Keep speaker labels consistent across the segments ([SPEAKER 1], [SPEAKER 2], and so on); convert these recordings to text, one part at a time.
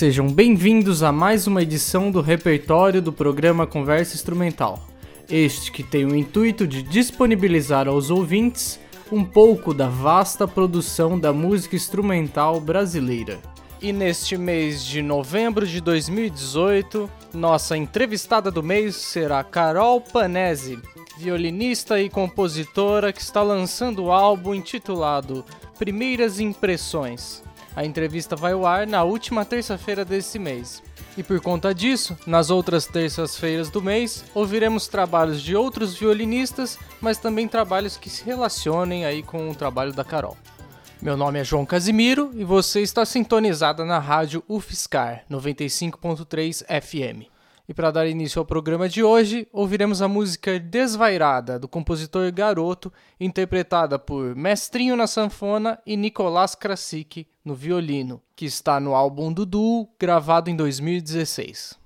[SPEAKER 1] Sejam bem-vindos a mais uma edição do repertório do programa Conversa Instrumental. Este que tem o intuito de disponibilizar aos ouvintes um pouco da vasta produção da música instrumental brasileira. E neste mês de novembro de 2018, nossa entrevistada do mês será Carol Panese, violinista e compositora que está lançando o álbum intitulado Primeiras Impressões. A entrevista vai ao ar na última terça-feira desse mês. E por conta disso, nas outras terças-feiras do mês, ouviremos trabalhos de outros violinistas, mas também trabalhos que se relacionem aí com o trabalho da Carol. Meu nome é João Casimiro e você está sintonizada na rádio UFSCar 95.3 FM. E para dar início ao programa de hoje, ouviremos a música Desvairada, do compositor Garoto, interpretada por Mestrinho na sanfona e Nicolás Krasik no violino, que está no álbum do duo, gravado em 2016.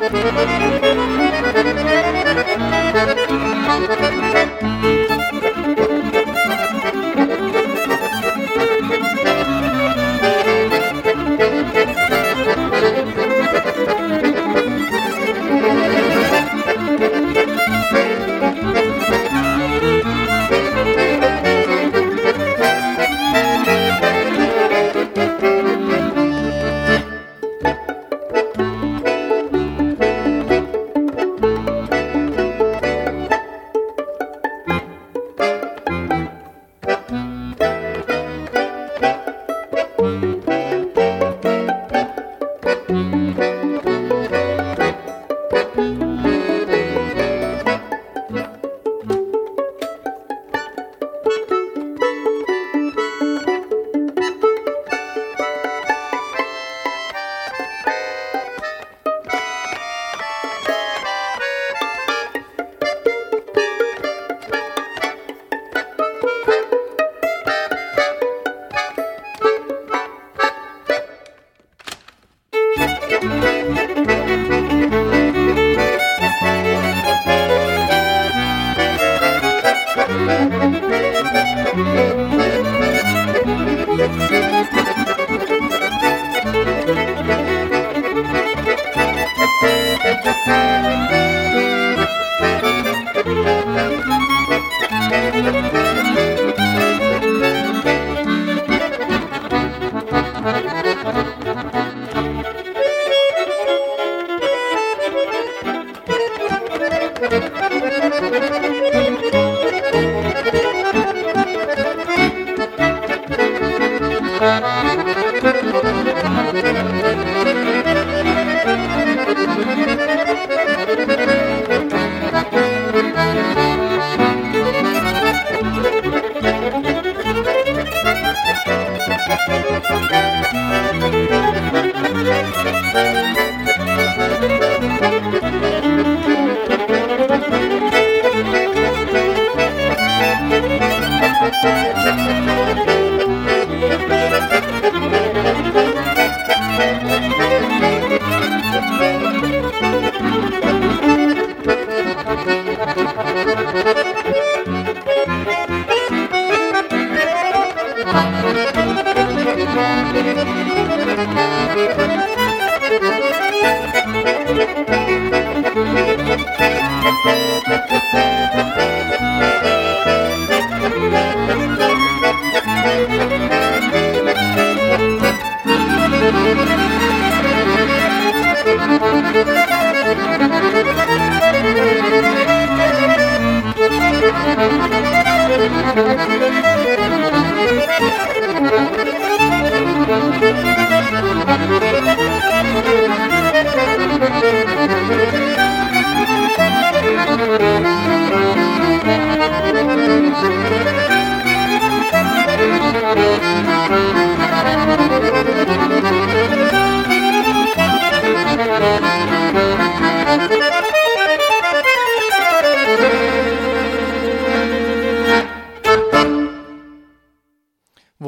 [SPEAKER 1] Thank you.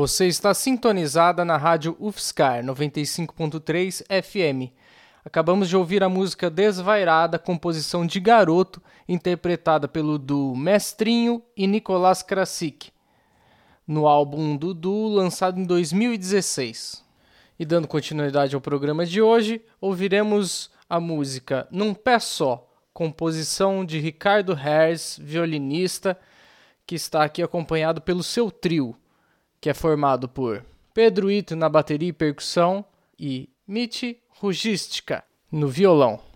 [SPEAKER 1] Você está sintonizada na rádio UFSCar 95.3 FM. Acabamos de ouvir a música Desvairada, composição de Garoto, interpretada pelo duo Mestrinho e Nicolás Krasik, no álbum Dudu, lançado em 2016. E dando continuidade ao programa de hoje, ouviremos a música Num Pé Só, composição de Ricardo Herz, violinista, que está aqui acompanhado pelo seu trio que é formado por Pedro Ito na bateria e percussão e Mitch Rugística no violão.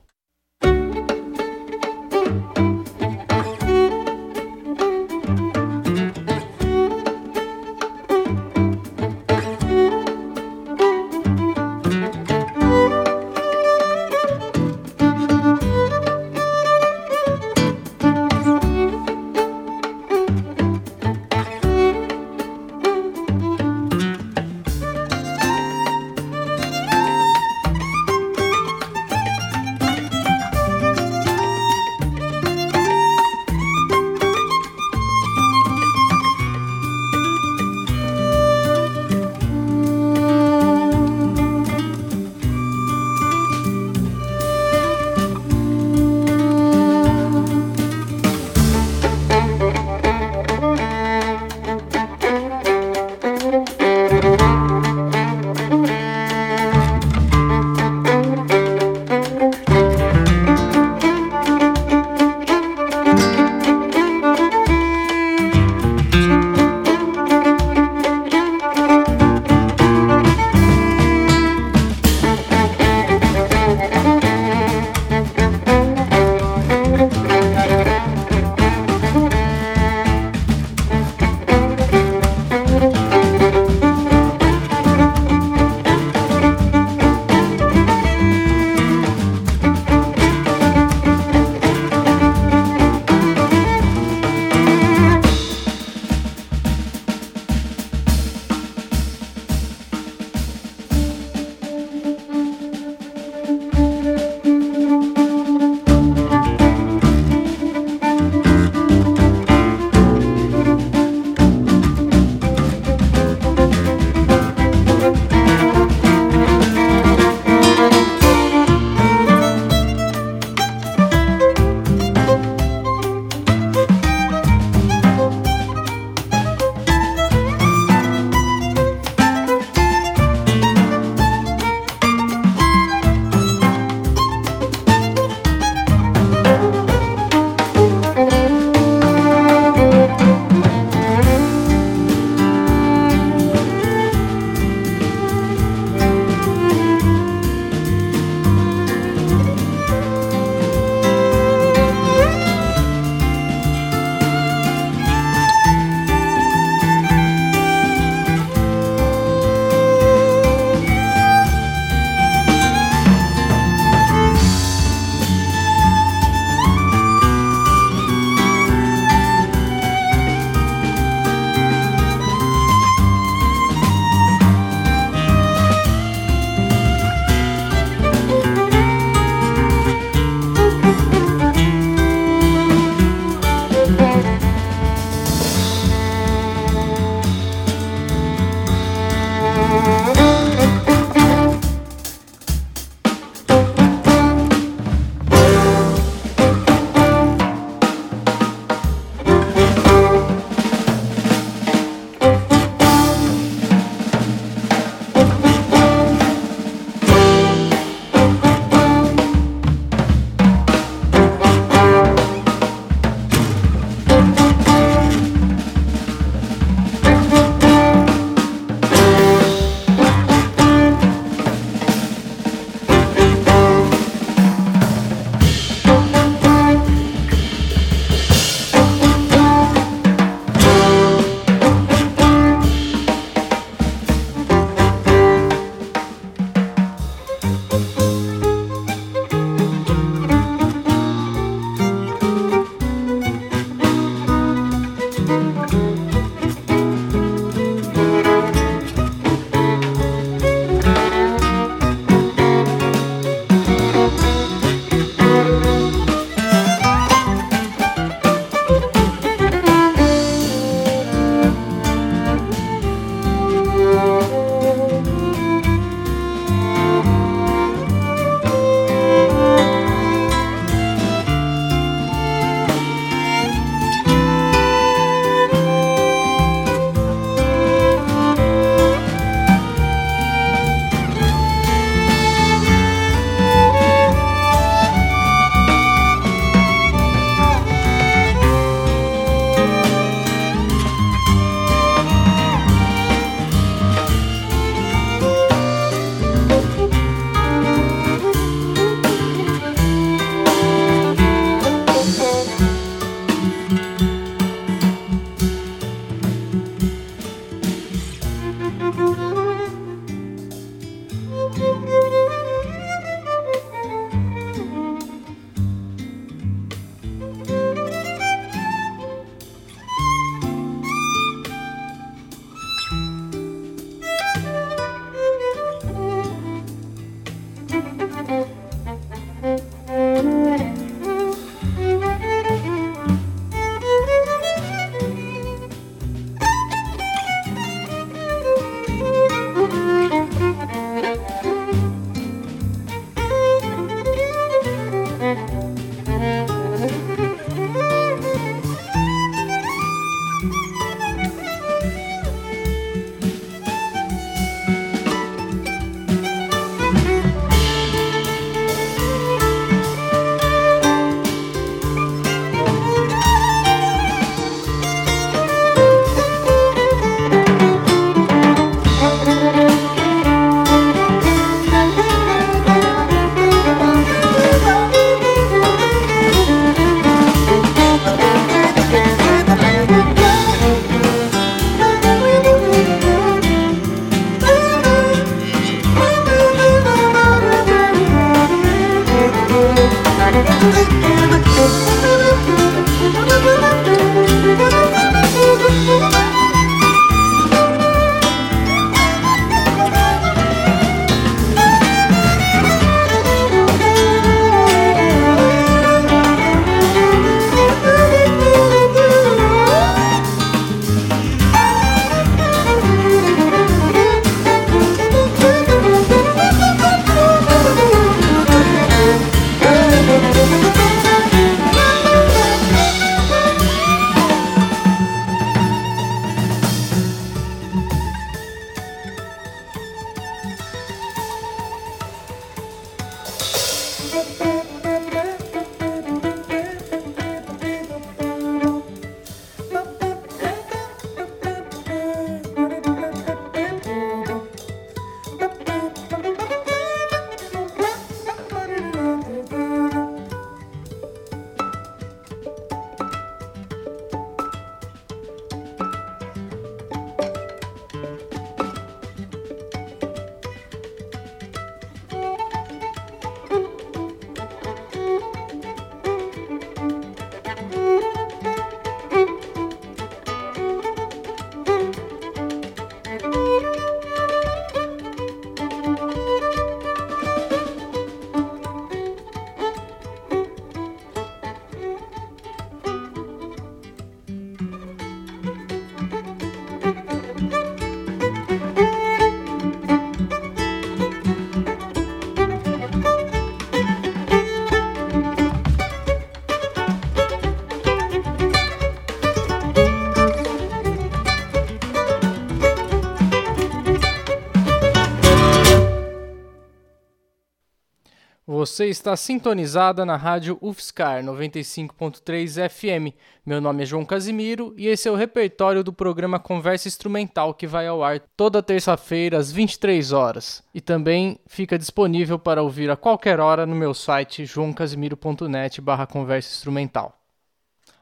[SPEAKER 1] Você está sintonizada na rádio UFSCar 95.3 FM. Meu nome é João Casimiro e esse é o repertório do programa Conversa Instrumental que vai ao ar toda terça-feira às 23 horas e também fica disponível para ouvir a qualquer hora no meu site joãocasimiro.net/barra conversa instrumental.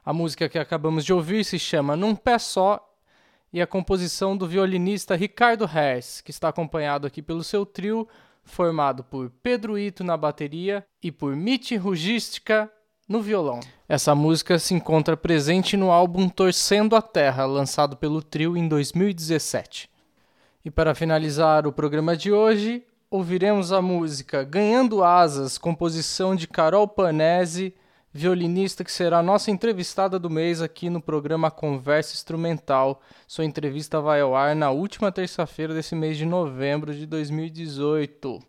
[SPEAKER 1] A música que acabamos de ouvir se chama Num Pé Só e a composição do violinista Ricardo Hers, que está acompanhado aqui pelo seu trio formado por Pedro Ito na bateria e por Mitch Rugística no violão. Essa música se encontra presente no álbum Torcendo a Terra, lançado pelo trio em 2017. E para finalizar o programa de hoje, ouviremos a música Ganhando Asas, composição de Carol Panese violinista que será nossa entrevistada do mês aqui no programa Conversa Instrumental. Sua entrevista vai ao ar na última terça-feira desse mês de novembro de 2018.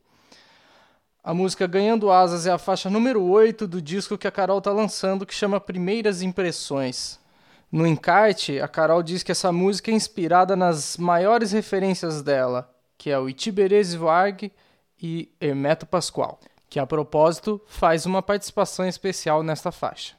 [SPEAKER 1] A música Ganhando Asas é a faixa número 8 do disco que a Carol está lançando, que chama Primeiras Impressões. No encarte, a Carol diz que essa música é inspirada nas maiores referências dela, que é o Itiberese Varg e Hermeto Pascoal que a propósito faz uma participação especial nesta faixa.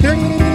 [SPEAKER 1] Thank you.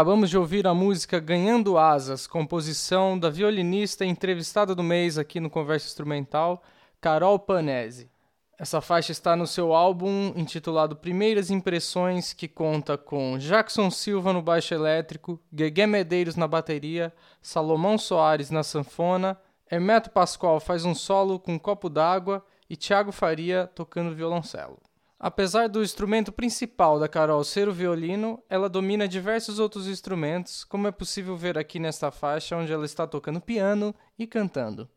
[SPEAKER 1] Acabamos de ouvir a música Ganhando Asas, composição da violinista entrevistada do mês aqui no Conversa Instrumental, Carol Panese. Essa faixa está no seu álbum intitulado Primeiras Impressões, que conta com Jackson Silva no baixo elétrico, Guegué Medeiros na bateria, Salomão Soares na sanfona, Hermeto Pascoal faz um solo com um copo d'água e Thiago Faria tocando violoncelo. Apesar do instrumento principal da Carol ser o violino, ela domina diversos outros instrumentos, como é possível ver aqui nesta faixa onde ela está tocando piano e cantando.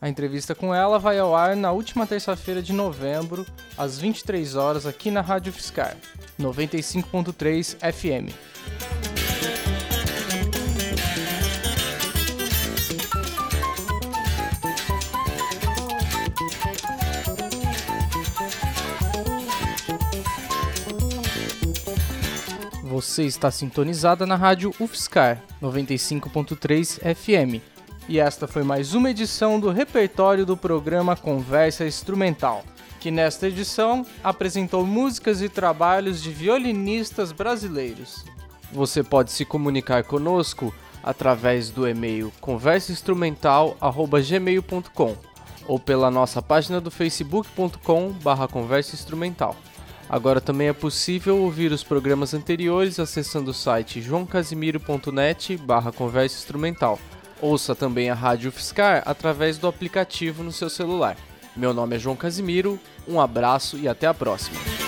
[SPEAKER 1] A entrevista com ela vai ao ar na última terça-feira de novembro, às 23 horas, aqui na Rádio Fiscar, 95.3 FM. Você está sintonizada na rádio UFSCar 95.3 FM. E esta foi mais uma edição do repertório do programa Conversa Instrumental, que nesta edição apresentou músicas e trabalhos de violinistas brasileiros. Você pode se comunicar conosco através do e-mail conversainstrumental@gmail.com ou pela nossa página do facebook.com/conversainstrumental. Agora também é possível ouvir os programas anteriores acessando o site joãocasimiro.net barra conversa instrumental. Ouça também a Rádio Fiscar através do aplicativo no seu celular. Meu nome é João Casimiro, um abraço e até a próxima.